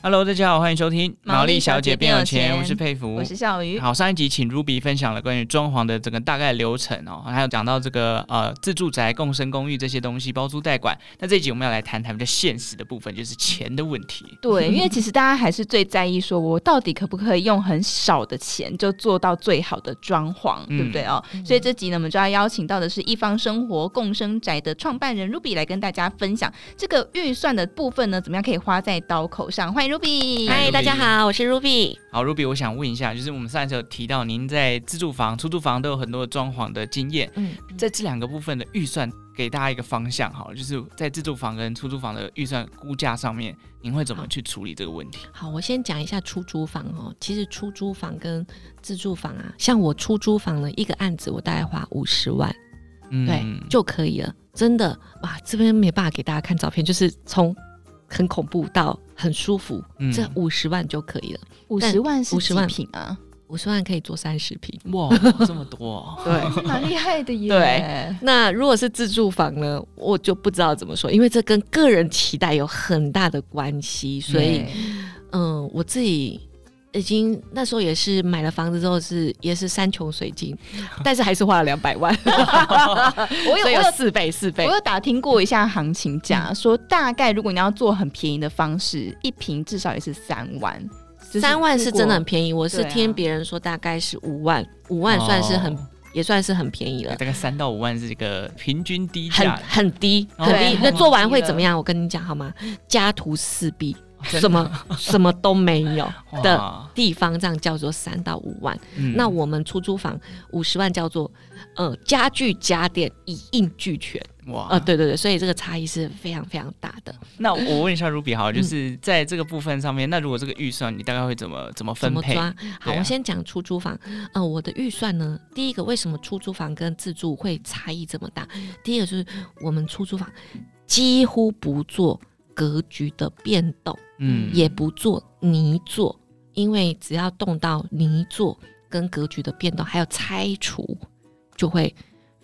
Hello，大家好，欢迎收听《毛利小姐变有钱》，我是佩服，我是小鱼。好，上一集请 Ruby 分享了关于装潢的整个大概流程哦，还有讲到这个呃自住宅、共生公寓这些东西包租代管。那这一集我们要来谈谈比较现实的部分，就是钱的问题。对，因为其实大家还是最在意说，我到底可不可以用很少的钱就做到最好的装潢，嗯、对不对哦？所以这集呢，我们就要邀请到的是一方生活共生宅的创办人 Ruby 来跟大家分享这个预算的部分呢，怎么样可以花在刀口上？欢迎。Ruby，嗨，大家好，我是 Ruby。好，Ruby，我想问一下，就是我们上一次有提到您在自住房、出租房都有很多的装潢的经验，嗯，在这两个部分的预算，给大家一个方向，好了，就是在自住房跟出租房的预算估价上面，您会怎么去处理这个问题？好，好，我先讲一下出租房哦。其实出租房跟自住房啊，像我出租房的，一个案子我大概花五十万，嗯，对，就可以了。真的哇，这边没办法给大家看照片，就是从。很恐怖到很舒服，嗯、这五十万就可以了。五十万是几坪啊？五十万可以做三十平，哇，这么多，对，蛮厉害的耶。对，那如果是自住房呢，我就不知道怎么说，因为这跟个人期待有很大的关系，所以，嗯、呃，我自己。已经那时候也是买了房子之后是也是山穷水尽，但是还是花了两百万。我有 我有四倍四倍。我有打听过一下行情价，嗯、说大概如果你要做很便宜的方式，一平至少也是三万。三万是真的很便宜，我是听别人说大概是五万，五万算是很、哦、也算是很便宜了。大概三到五万是一个平均低价，很很低很低。那做完会怎么样？我跟你讲好吗？家徒四壁。什么什么都没有的地方，这样叫做三到五万。嗯、那我们出租房五十万叫做呃家具家电一应俱全。哇，呃对对对，所以这个差异是非常非常大的。那我问一下 Ruby 好，就是在这个部分上面，嗯、那如果这个预算你大概会怎么怎么分配？怎么抓？好，啊、我先讲出租房。呃，我的预算呢，第一个为什么出租房跟自住会差异这么大？第一个就是我们出租房几乎不做格局的变动。嗯，也不做泥做，因为只要动到泥做跟格局的变动，还有拆除，就会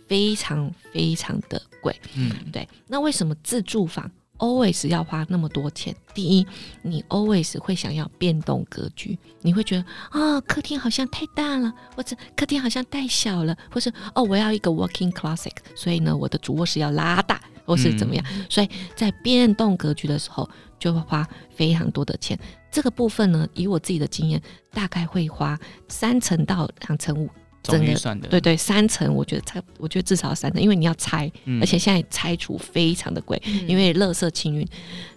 非常非常的贵。嗯，对。那为什么自住房 always 要花那么多钱？第一，你 always 会想要变动格局，你会觉得啊、哦，客厅好像太大了，或者客厅好像太小了，或是哦，我要一个 walking classic，所以呢，我的主卧室要拉大。或是怎么样，嗯、所以在变动格局的时候，就会花非常多的钱。这个部分呢，以我自己的经验，大概会花三成到两成五，总预算的。对对，三层，我觉得差，我觉得至少要三层，因为你要拆，嗯、而且现在拆除非常的贵，嗯、因为垃圾清运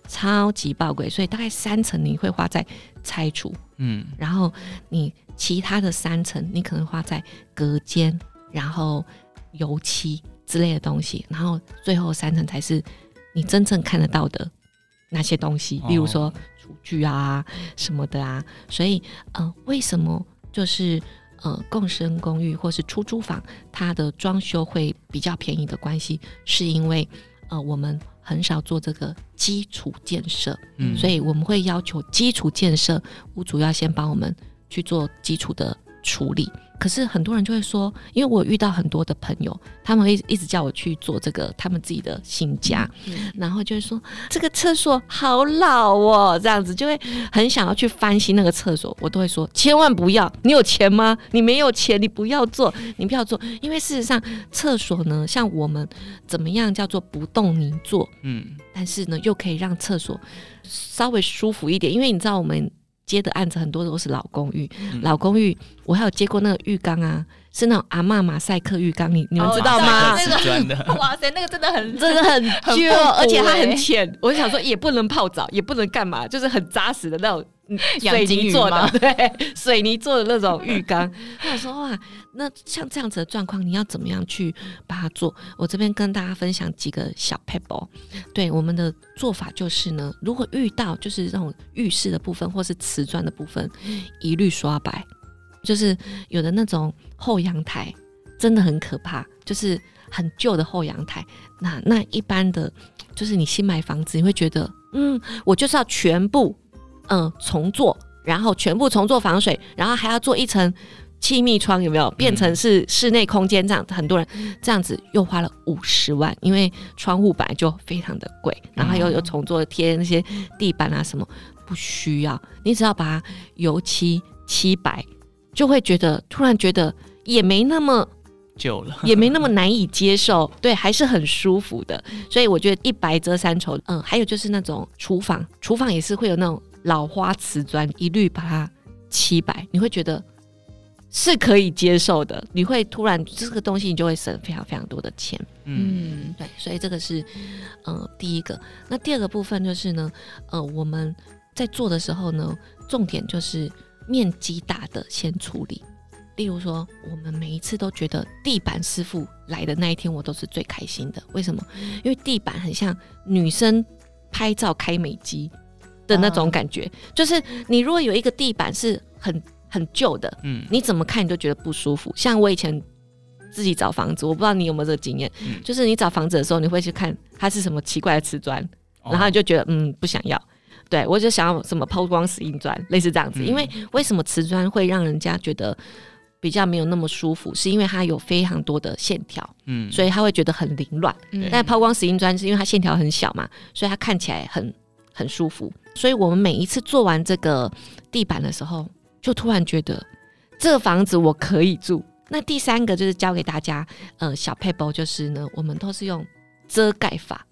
超级爆贵，所以大概三层你会花在拆除，嗯，然后你其他的三层，你可能花在隔间，然后油漆。之类的东西，然后最后三层才是你真正看得到的那些东西，例如说厨具啊什么的啊。所以，呃，为什么就是呃共生公寓或是出租房，它的装修会比较便宜的关系，是因为呃我们很少做这个基础建设，嗯，所以我们会要求基础建设屋主要先帮我们去做基础的处理。可是很多人就会说，因为我遇到很多的朋友，他们会一直叫我去做这个他们自己的新家，嗯、然后就会说这个厕所好老哦，这样子就会很想要去翻新那个厕所。我都会说千万不要，你有钱吗？你没有钱，你不要做，你不要做，因为事实上厕所呢，像我们怎么样叫做不动你做，嗯，但是呢又可以让厕所稍微舒服一点，因为你知道我们。接的案子很多都是老公寓，嗯、老公寓我还有接过那个浴缸啊，是那种阿嬷马赛克浴缸，你你们知道吗？哦、那个 哇塞，那个真的很真的很 旧，而且它很浅。我就想说，也不能泡澡，也不能干嘛，就是很扎实的那种。水泥做的，对，水泥做的那种浴缸。他说哇，那像这样子的状况，你要怎么样去把它做？我这边跟大家分享几个小 pebble。对，我们的做法就是呢，如果遇到就是这种浴室的部分或是瓷砖的部分，一律刷白。就是有的那种后阳台真的很可怕，就是很旧的后阳台。那那一般的，就是你新买房子，你会觉得，嗯，我就是要全部。嗯重做，然后全部重做防水，然后还要做一层气密窗，有没有变成是室内空间？这样很多人这样子又花了五十万，因为窗户本来就非常的贵，然后又又重做贴那些地板啊什么，不需要，你只要把它油漆漆白，就会觉得突然觉得也没那么。久了也没那么难以接受，对，还是很舒服的。所以我觉得一白遮三丑。嗯，还有就是那种厨房，厨房也是会有那种老花瓷砖，一律把它七百，你会觉得是可以接受的。你会突然这个东西，你就会省非常非常多的钱。嗯，对，所以这个是呃第一个。那第二个部分就是呢，呃，我们在做的时候呢，重点就是面积大的先处理。例如说，我们每一次都觉得地板师傅来的那一天，我都是最开心的。为什么？因为地板很像女生拍照开美肌的那种感觉，就是你如果有一个地板是很很旧的，嗯，你怎么看你都觉得不舒服。像我以前自己找房子，我不知道你有没有这个经验，就是你找房子的时候，你会去看它是什么奇怪的瓷砖，然后你就觉得嗯不想要。对，我就想要什么抛光石英砖，类似这样子。因为为什么瓷砖会让人家觉得？比较没有那么舒服，是因为它有非常多的线条，嗯，所以他会觉得很凌乱。嗯，但抛光石英砖是因为它线条很小嘛，所以它看起来很很舒服。所以我们每一次做完这个地板的时候，就突然觉得这个房子我可以住。那第三个就是教给大家，呃，小配包就是呢，我们都是用遮盖法，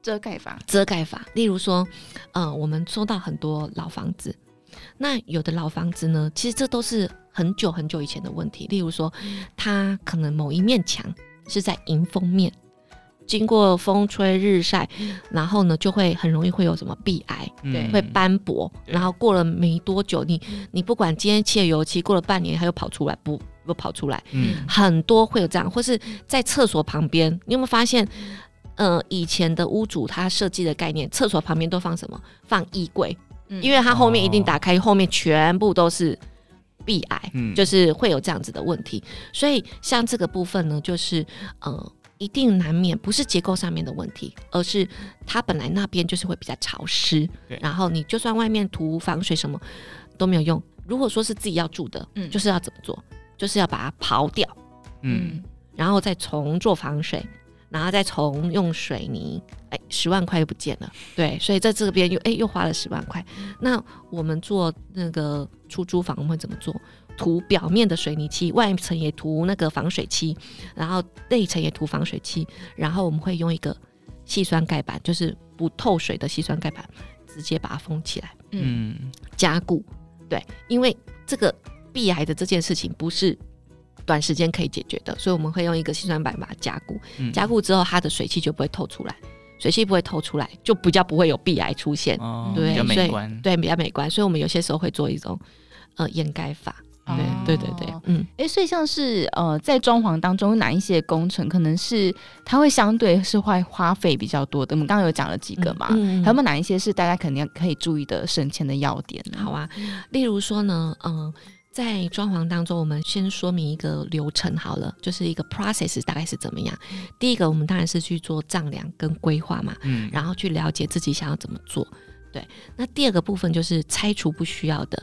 遮盖法，遮盖法。例如说，呃，我们收到很多老房子，那有的老房子呢，其实这都是。很久很久以前的问题，例如说，它可能某一面墙是在迎风面，经过风吹日晒，然后呢，就会很容易会有什么壁癌，对，会斑驳，然后过了没多久，你你不管今天漆了油漆，过了半年它又跑出来，不又跑出来，嗯，很多会有这样，或是在厕所旁边，你有没有发现，呃，以前的屋主他设计的概念，厕所旁边都放什么？放衣柜，因为它后面一定打开，后面全部都是。壁癌，嗯，就是会有这样子的问题，所以像这个部分呢，就是呃，一定难免不是结构上面的问题，而是它本来那边就是会比较潮湿，对，然后你就算外面涂防水什么都没有用。如果说是自己要住的，嗯，就是要怎么做？就是要把它刨掉，嗯，然后再重做防水。然后再重用水泥，哎，十万块又不见了。对，所以在这边又哎又花了十万块。那我们做那个出租房，我们会怎么做？涂表面的水泥漆，外层也涂那个防水漆，然后内层也涂防水漆，然后我们会用一个细酸盖板，就是不透水的细酸盖板，直接把它封起来。嗯，加固。对，因为这个壁癌的这件事情不是。短时间可以解决的，所以我们会用一个细酸板把它加固，嗯、加固之后它的水汽就不会透出来，水汽不会透出来，就比较不会有壁癌出现，哦、对，比较美观，对，比较美观。所以我们有些时候会做一种呃掩盖法，对，哦、对对对，嗯，哎、欸，所以像是呃在装潢当中哪一些工程可能是它会相对是会花费比较多的？我们刚刚有讲了几个嘛，嗯嗯、还有没有哪一些是大家肯定可以注意的省钱的要点？好啊，例如说呢，嗯、呃。在装潢当中，我们先说明一个流程好了，就是一个 process 大概是怎么样。第一个，我们当然是去做丈量跟规划嘛，嗯，然后去了解自己想要怎么做。对，那第二个部分就是拆除不需要的，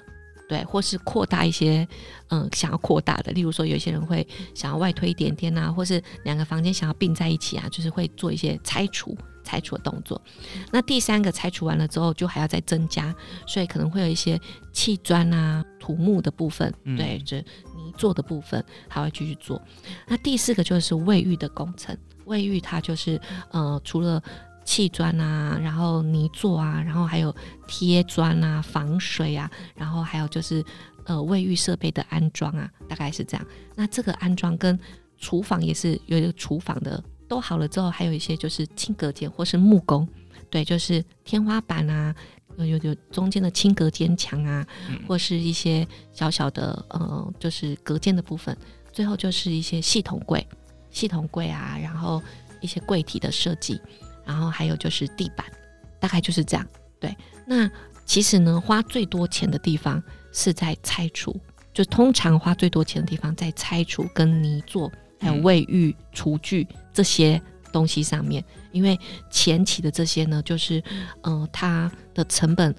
对，或是扩大一些，嗯，想要扩大的，例如说有些人会想要外推一点点啊，或是两个房间想要并在一起啊，就是会做一些拆除。拆除的动作，那第三个拆除完了之后，就还要再增加，所以可能会有一些砌砖啊、土木的部分，嗯、对，就泥做的部分，还会继续做。那第四个就是卫浴的工程，卫浴它就是呃，除了砌砖啊，然后泥作啊，然后还有贴砖啊、防水啊，然后还有就是呃，卫浴设备的安装啊，大概是这样。那这个安装跟厨房也是有一个厨房的。都好了之后，还有一些就是轻隔间或是木工，对，就是天花板啊，有有中间的轻隔间墙啊，嗯、或是一些小小的呃，就是隔间的部分。最后就是一些系统柜、系统柜啊，然后一些柜体的设计，然后还有就是地板，大概就是这样。对，那其实呢，花最多钱的地方是在拆除，就通常花最多钱的地方在拆除跟泥作。还有卫浴、厨具这些东西上面，因为前期的这些呢，就是，呃，它的成本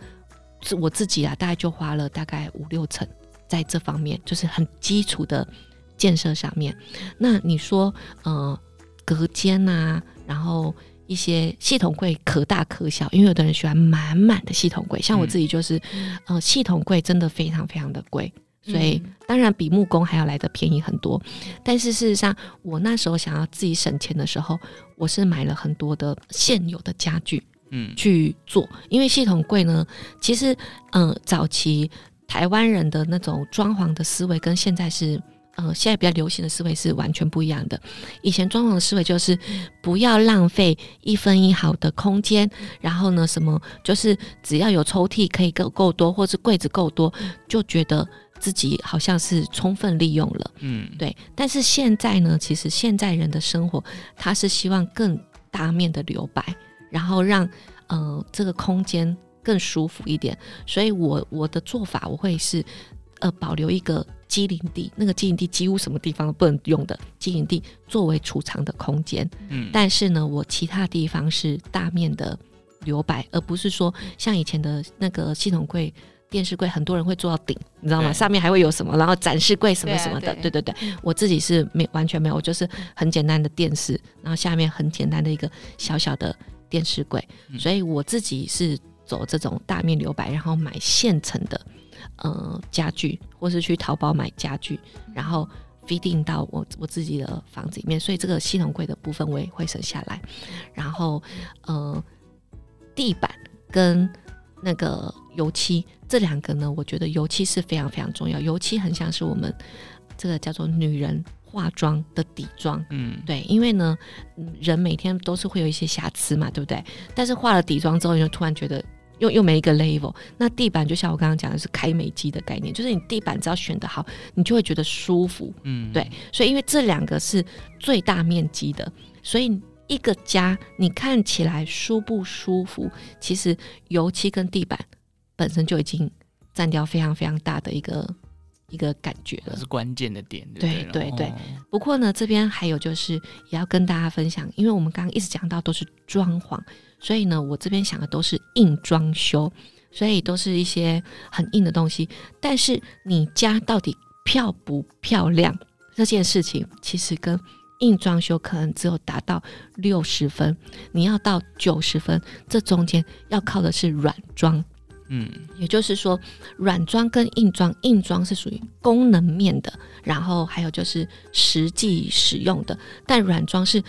是我自己啊，大概就花了大概五六成在这方面，就是很基础的建设上面。那你说，呃，隔间啊，然后一些系统柜可大可小，因为有的人喜欢满满的系统柜，像我自己就是，嗯、呃，系统柜真的非常非常的贵。所以当然比木工还要来的便宜很多，但是事实上，我那时候想要自己省钱的时候，我是买了很多的现有的家具，嗯，去做。因为系统柜呢，其实，嗯、呃，早期台湾人的那种装潢的思维跟现在是，呃，现在比较流行的思维是完全不一样的。以前装潢的思维就是不要浪费一分一毫的空间，然后呢，什么就是只要有抽屉可以够够多，或是柜子够多，就觉得。自己好像是充分利用了，嗯，对。但是现在呢，其实现在人的生活，他是希望更大面的留白，然后让呃这个空间更舒服一点。所以我我的做法，我会是呃保留一个机灵地，那个机灵地几乎什么地方都不能用的机灵地作为储藏的空间。嗯，但是呢，我其他地方是大面的留白，而不是说像以前的那个系统柜。电视柜很多人会做到顶，你知道吗？上面还会有什么？然后展示柜什么什么的，对，啊、对对对。我自己是没完全没有，我就是很简单的电视，然后下面很简单的一个小小的电视柜。嗯、所以我自己是走这种大面留白，然后买现成的呃家具，或是去淘宝买家具，然后 feeding 到我我自己的房子里面。所以这个系统柜的部分我也会省下来。然后呃地板跟那个油漆。这两个呢，我觉得油漆是非常非常重要。油漆很像是我们这个叫做女人化妆的底妆，嗯，对，因为呢，人每天都是会有一些瑕疵嘛，对不对？但是化了底妆之后，你就突然觉得又又没一个 level。那地板就像我刚刚讲的是开美肌的概念，就是你地板只要选得好，你就会觉得舒服，嗯，对。所以因为这两个是最大面积的，所以一个家你看起来舒不舒服，其实油漆跟地板。本身就已经占掉非常非常大的一个一个感觉了，是关键的点。对对对。不过呢，这边还有就是也要跟大家分享，因为我们刚刚一直讲到都是装潢，所以呢，我这边想的都是硬装修，所以都是一些很硬的东西。但是你家到底漂不漂亮这件事情，其实跟硬装修可能只有达到六十分，你要到九十分，这中间要靠的是软装。嗯，也就是说，软装跟硬装，硬装是属于功能面的，然后还有就是实际使用的，但软装是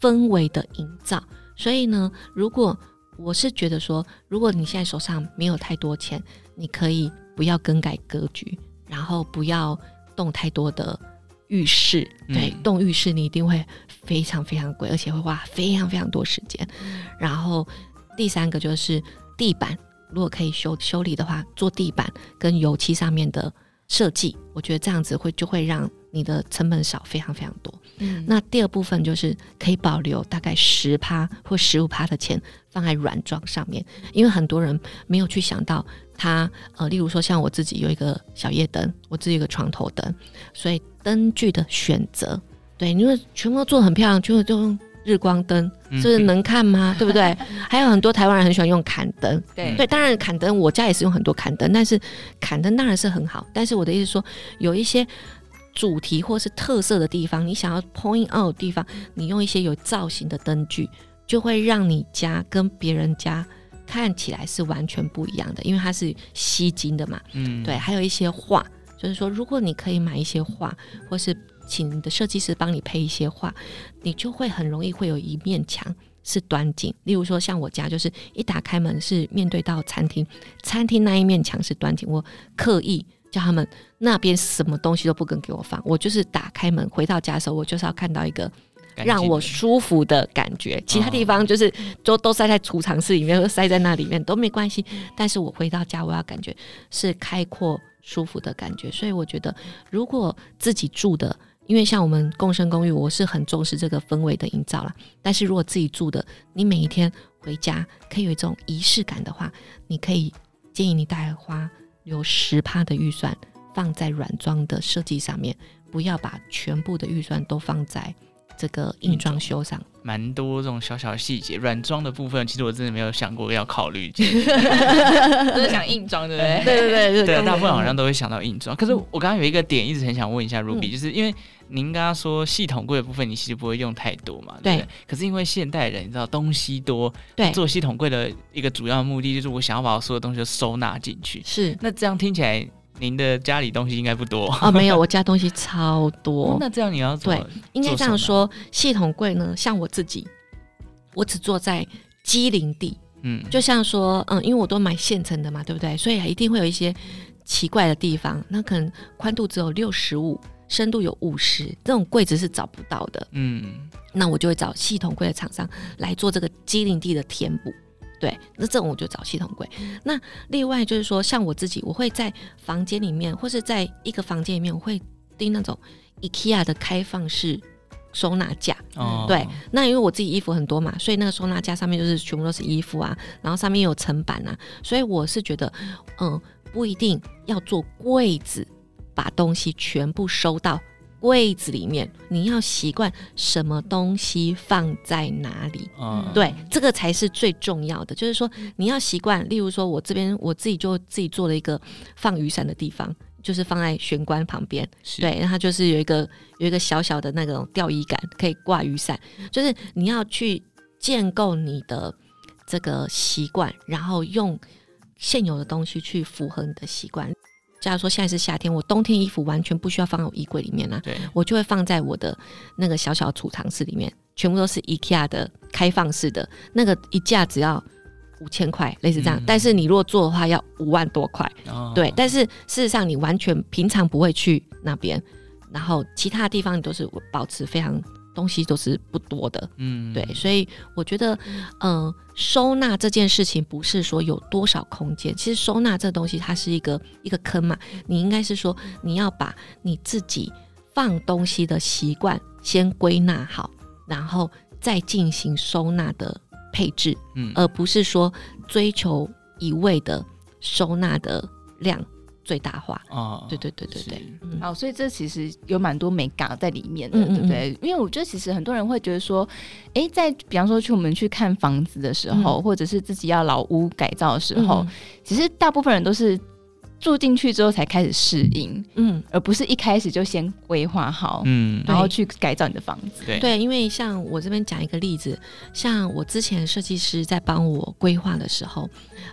氛围的营造。所以呢，如果我是觉得说，如果你现在手上没有太多钱，你可以不要更改格局，然后不要动太多的浴室。对，嗯、动浴室你一定会非常非常贵，而且会花非常非常多时间。然后第三个就是地板。如果可以修修理的话，做地板跟油漆上面的设计，我觉得这样子会就会让你的成本少非常非常多。嗯，那第二部分就是可以保留大概十趴或十五趴的钱放在软装上面，因为很多人没有去想到它，呃，例如说像我自己有一个小夜灯，我自己有个床头灯，所以灯具的选择，对，因为全部都做得很漂亮，就就。日光灯是不是能看吗？嗯、对不对？还有很多台湾人很喜欢用砍灯，对对，当然砍灯我家也是用很多砍灯，但是砍灯当然是很好。但是我的意思说，有一些主题或是特色的地方，你想要 point out 的地方，你用一些有造型的灯具，就会让你家跟别人家看起来是完全不一样的，因为它是吸睛的嘛。嗯，对。还有一些画，就是说，如果你可以买一些画，或是。请你的设计师帮你配一些画，你就会很容易会有一面墙是端景。例如说，像我家就是一打开门是面对到餐厅，餐厅那一面墙是端景。我刻意叫他们那边什么东西都不肯给我放，我就是打开门回到家的时候，我就是要看到一个让我舒服的感觉。其他地方就是都都塞在储藏室里面，或塞在那里面都没关系。但是我回到家，我要感觉是开阔舒服的感觉。所以我觉得，如果自己住的。因为像我们共生公寓，我是很重视这个氛围的营造了。但是如果自己住的，你每一天回家可以有一种仪式感的话，你可以建议你带花有十趴的预算放在软装的设计上面，不要把全部的预算都放在这个硬装修上。蛮多这种小小的细节，软装的部分，其实我真的没有想过要考虑。都是想硬装，对不对？对对对对，对，大部分好像都会想到硬装。可是我刚刚有一个点，一直很想问一下 Ruby，、嗯、就是因为您刚刚说系统柜的部分，你其实不会用太多嘛？对，对。可是因为现代人，你知道东西多，对，做系统柜的一个主要目的就是我想要把我所有东西都收纳进去。是。那这样听起来，您的家里东西应该不多 哦？没有，我家东西超多。哦、那这样你要做对，应该这样说，系统柜呢，像我自己。我只坐在机灵地，嗯，就像说，嗯，因为我都买现成的嘛，对不对？所以一定会有一些奇怪的地方。那可能宽度只有六十五，深度有五十，这种柜子是找不到的，嗯。那我就会找系统柜的厂商来做这个机灵地的填补，对。那这种我就找系统柜。那另外就是说，像我自己，我会在房间里面，或是在一个房间里面，我会订那种 IKEA 的开放式。收纳架，哦、对，那因为我自己衣服很多嘛，所以那个收纳架上面就是全部都是衣服啊，然后上面有层板啊，所以我是觉得，嗯，不一定要做柜子，把东西全部收到柜子里面，你要习惯什么东西放在哪里，嗯，对，这个才是最重要的，就是说你要习惯，例如说我这边我自己就自己做了一个放雨伞的地方。就是放在玄关旁边，对，然后就是有一个有一个小小的那种吊衣杆，可以挂雨伞。就是你要去建构你的这个习惯，然后用现有的东西去符合你的习惯。假如说现在是夏天，我冬天衣服完全不需要放到我衣柜里面啊，对，我就会放在我的那个小小储藏室里面，全部都是 IKEA 的开放式的，那个一架只要。五千块，类似这样，嗯、但是你如果做的话要五万多块，哦、对。但是事实上你完全平常不会去那边，然后其他地方你都是保持非常东西都是不多的，嗯，对。所以我觉得，嗯、呃，收纳这件事情不是说有多少空间，其实收纳这东西它是一个一个坑嘛。你应该是说你要把你自己放东西的习惯先归纳好，然后再进行收纳的。配置，嗯，而不是说追求一味的收纳的量最大化哦。对对对对对，嗯、好，所以这其实有蛮多美感在里面的，嗯嗯嗯对不对？因为我觉得其实很多人会觉得说，哎、欸，在比方说去我们去看房子的时候，嗯、或者是自己要老屋改造的时候，嗯、其实大部分人都是。住进去之后才开始适应，嗯，而不是一开始就先规划好，嗯，然后去改造你的房子。对，对，因为像我这边讲一个例子，像我之前设计师在帮我规划的时候，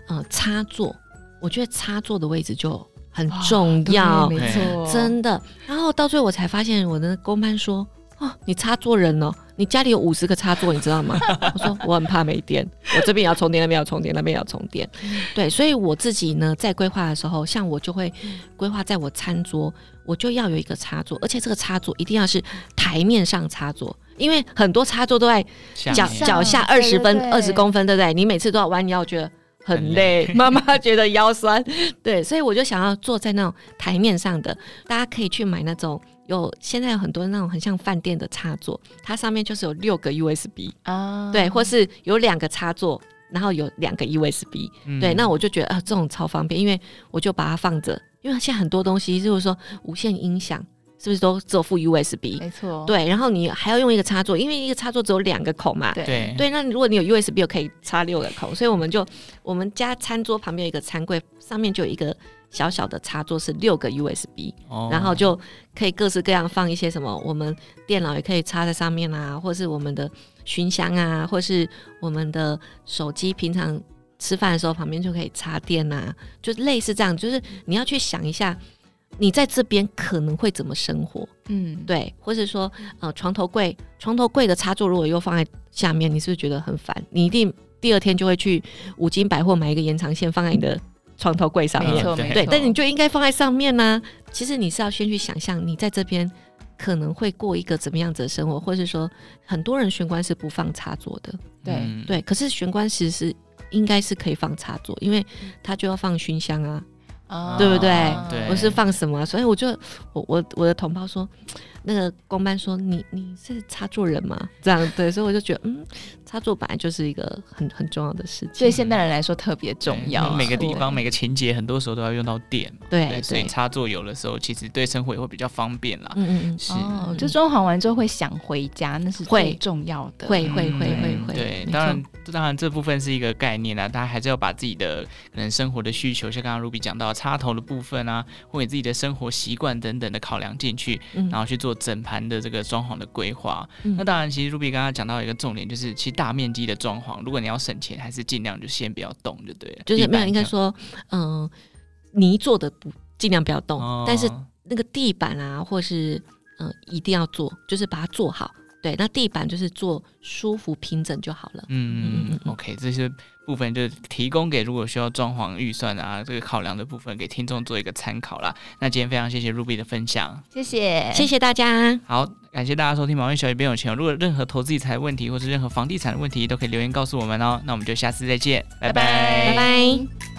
呃，插座，我觉得插座的位置就很重要，没错，真的。然后到最后我才发现，我的工班说，哦，你插座人哦。你家里有五十个插座，你知道吗？我说我很怕没电，我这边也要充电，那边要充电，那边要充电。对，所以我自己呢，在规划的时候，像我就会规划在我餐桌，我就要有一个插座，而且这个插座一定要是台面上插座，因为很多插座都在脚脚下二十分二十公分，对不对？你每次都要弯腰，觉得很累，妈妈觉得腰酸。对，所以我就想要坐在那种台面上的，大家可以去买那种。有现在有很多那种很像饭店的插座，它上面就是有六个 USB 啊，对，或是有两个插座，然后有两个 USB，嗯，对，那我就觉得啊，这种超方便，因为我就把它放着，因为现在很多东西就是说无线音响是不是都只有附 USB？没错，对，然后你还要用一个插座，因为一个插座只有两个口嘛，对对，那如果你有 USB，又可以插六个口，所以我们就我们家餐桌旁边有一个餐柜，上面就有一个。小小的插座是六个 USB，哦，然后就可以各式各样放一些什么，我们电脑也可以插在上面啊，或是我们的熏香啊，或是我们的手机，平常吃饭的时候旁边就可以插电啊，就类似这样，就是你要去想一下，你在这边可能会怎么生活，嗯，对，或是说呃床头柜，床头柜的插座如果又放在下面，你是不是觉得很烦？你一定第二天就会去五金百货买一个延长线放在你的。床头柜上面，没错，对，但你就应该放在上面呢、啊。其实你是要先去想象，你在这边可能会过一个怎么样子的生活，或是说，很多人玄关是不放插座的，对、嗯、对。可是玄关其实是应该是可以放插座，因为它就要放熏香啊，哦、对不对？对，或是放什么？所以我就我我我的同胞说，那个公班说：“你你是插座人吗？”这样对，所以我就觉得，嗯，插座本来就是一个很很重要的事情，对现代人来说特别重要。每个地方每个情节，很多时候都要用到电，对，对，所以插座有的时候其实对生活也会比较方便啦。嗯嗯是。哦，就装潢完之后会想回家，那是最重要的。会会会会会。对，当然当然这部分是一个概念啊，大家还是要把自己的可能生活的需求，像刚刚 Ruby 讲到插头的部分啊，或者自己的生活习惯等等的考量进去，然后去做整盘的这个装潢的规划。嗯、那当然，其实 Ruby 刚刚讲到一个重点，就是其实大面积的装潢，如果你要省钱，还是尽量就先不要动就对了。就是没有应该说，嗯、呃，泥做的不尽量不要动，哦、但是那个地板啊，或是嗯、呃，一定要做，就是把它做好。对，那地板就是做舒服平整就好了。嗯嗯嗯，OK，这些部分就提供给如果需要装潢预算啊，这个考量的部分，给听众做一个参考啦。那今天非常谢谢 Ruby 的分享，谢谢，谢谢大家。好，感谢大家收听《毛利小姐变有钱》。如果任何投资理财问题，或是任何房地产的问题，都可以留言告诉我们哦。那我们就下次再见，拜拜，拜拜。